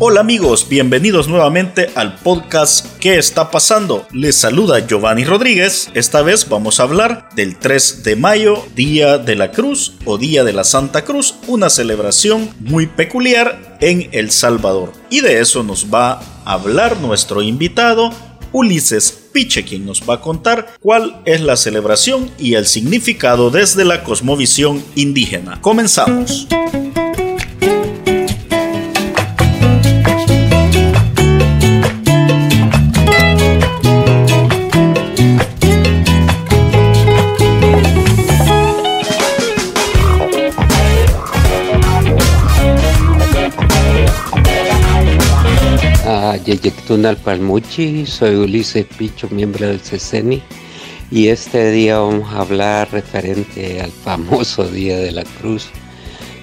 Hola amigos, bienvenidos nuevamente al podcast ¿Qué está pasando? Les saluda Giovanni Rodríguez. Esta vez vamos a hablar del 3 de mayo, Día de la Cruz o Día de la Santa Cruz, una celebración muy peculiar en El Salvador. Y de eso nos va a hablar nuestro invitado, Ulises Piche, quien nos va a contar cuál es la celebración y el significado desde la cosmovisión indígena. Comenzamos. Yeyectunal Palmuchi, soy Ulises Picho, miembro del CECENI, y este día vamos a hablar referente al famoso Día de la Cruz,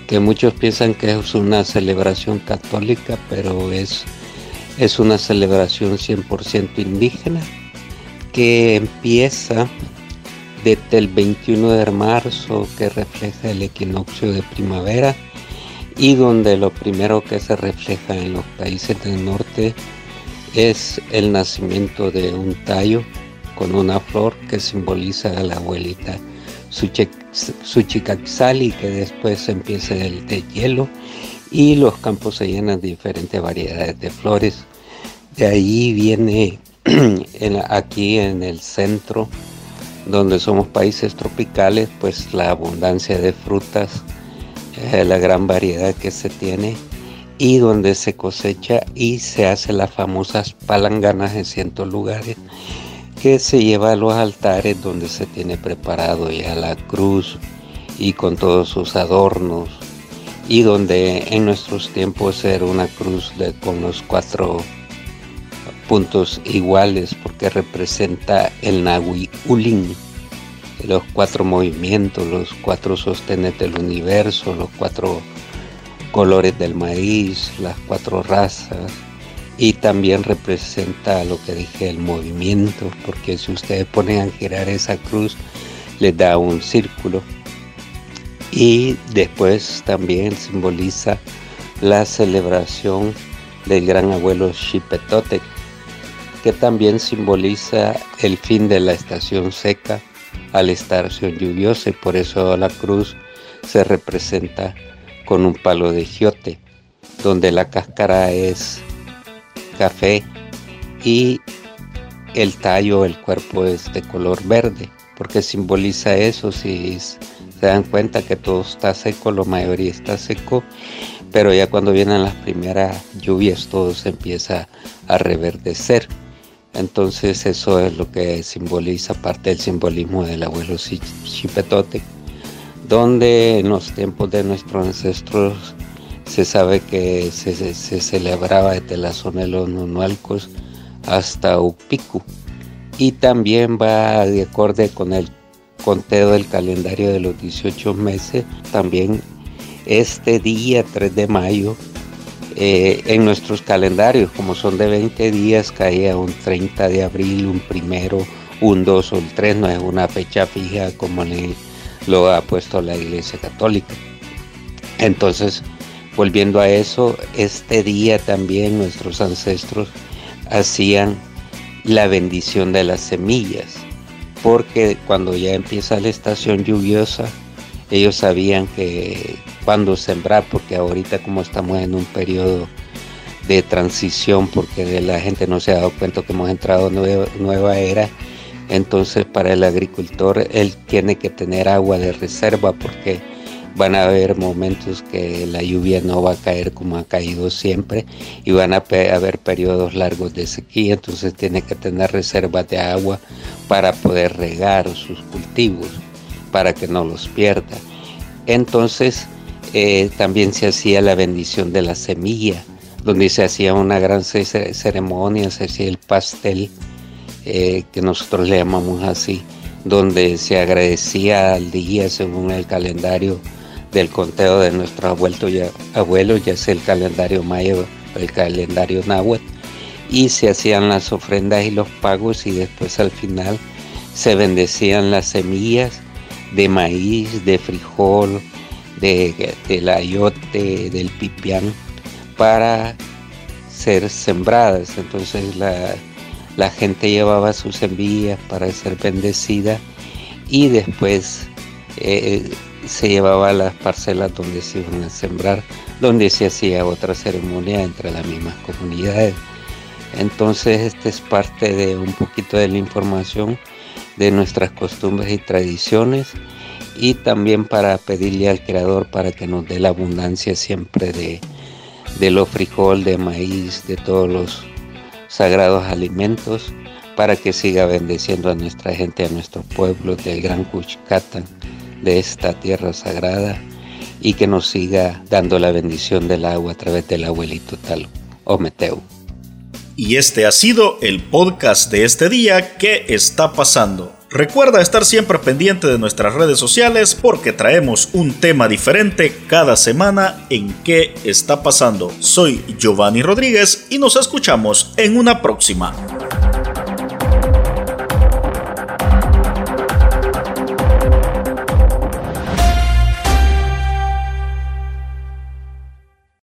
que muchos piensan que es una celebración católica, pero es, es una celebración 100% indígena, que empieza desde el 21 de marzo, que refleja el equinoccio de primavera, y donde lo primero que se refleja en los países del norte es el nacimiento de un tallo con una flor que simboliza a la abuelita Suchicaxali, que después empieza el de hielo y los campos se llenan de diferentes variedades de flores. De ahí viene aquí en el centro, donde somos países tropicales, pues la abundancia de frutas, eh, la gran variedad que se tiene y donde se cosecha y se hace las famosas palanganas en ciertos lugares que se lleva a los altares donde se tiene preparado ya la cruz y con todos sus adornos y donde en nuestros tiempos era una cruz con los cuatro puntos iguales porque representa el Nahui Ulin, los cuatro movimientos, los cuatro sostenes del universo, los cuatro colores del maíz, las cuatro razas y también representa lo que dije, el movimiento, porque si ustedes ponen a girar esa cruz, les da un círculo. Y después también simboliza la celebración del gran abuelo Xipetotec, que también simboliza el fin de la estación seca a la estación lluviosa y por eso la cruz se representa con un palo de giote, donde la cáscara es café y el tallo, el cuerpo es de color verde, porque simboliza eso, si se dan cuenta que todo está seco, la mayoría está seco, pero ya cuando vienen las primeras lluvias todo se empieza a reverdecer. Entonces eso es lo que simboliza parte del simbolismo del abuelo Chipetote donde en los tiempos de nuestros ancestros se sabe que se, celebraba desde la zona de los Nunualcos hasta Upicu. Y también va de acorde con el conteo del calendario de los 18 meses, también este día 3 de mayo eh, en nuestros calendarios, como son de 20 días, caía un 30 de abril, un primero, un 2 o el 3, no es una fecha fija como el lo ha puesto la Iglesia Católica. Entonces, volviendo a eso, este día también nuestros ancestros hacían la bendición de las semillas, porque cuando ya empieza la estación lluviosa, ellos sabían que cuando sembrar, porque ahorita como estamos en un periodo de transición, porque la gente no se ha dado cuenta que hemos entrado nueva, nueva era, entonces para el agricultor él tiene que tener agua de reserva porque van a haber momentos que la lluvia no va a caer como ha caído siempre y van a haber periodos largos de sequía, entonces tiene que tener reservas de agua para poder regar sus cultivos, para que no los pierda. Entonces eh, también se hacía la bendición de la semilla, donde se hacía una gran ceremonia, se hacía el pastel eh, que nosotros le llamamos así, donde se agradecía al día según el calendario del conteo de nuestros abuelos, ya, abuelos, ya sea el calendario mayo o el calendario náhuatl, y se hacían las ofrendas y los pagos y después al final se bendecían las semillas de maíz, de frijol, de, del ayote, del pipián, para ser sembradas. Entonces la, la gente llevaba sus semillas para ser bendecida y después eh, se llevaba a las parcelas donde se iban a sembrar, donde se hacía otra ceremonia entre las mismas comunidades. Entonces, esta es parte de un poquito de la información de nuestras costumbres y tradiciones y también para pedirle al Creador para que nos dé la abundancia siempre de, de los frijol, de maíz, de todos los sagrados alimentos, para que siga bendeciendo a nuestra gente, a nuestro pueblo del Gran Cuchcatán, de esta tierra sagrada, y que nos siga dando la bendición del agua a través del abuelito Tal Ometeu. Y este ha sido el podcast de este día que está pasando. Recuerda estar siempre pendiente de nuestras redes sociales porque traemos un tema diferente cada semana en qué está pasando. Soy Giovanni Rodríguez y nos escuchamos en una próxima.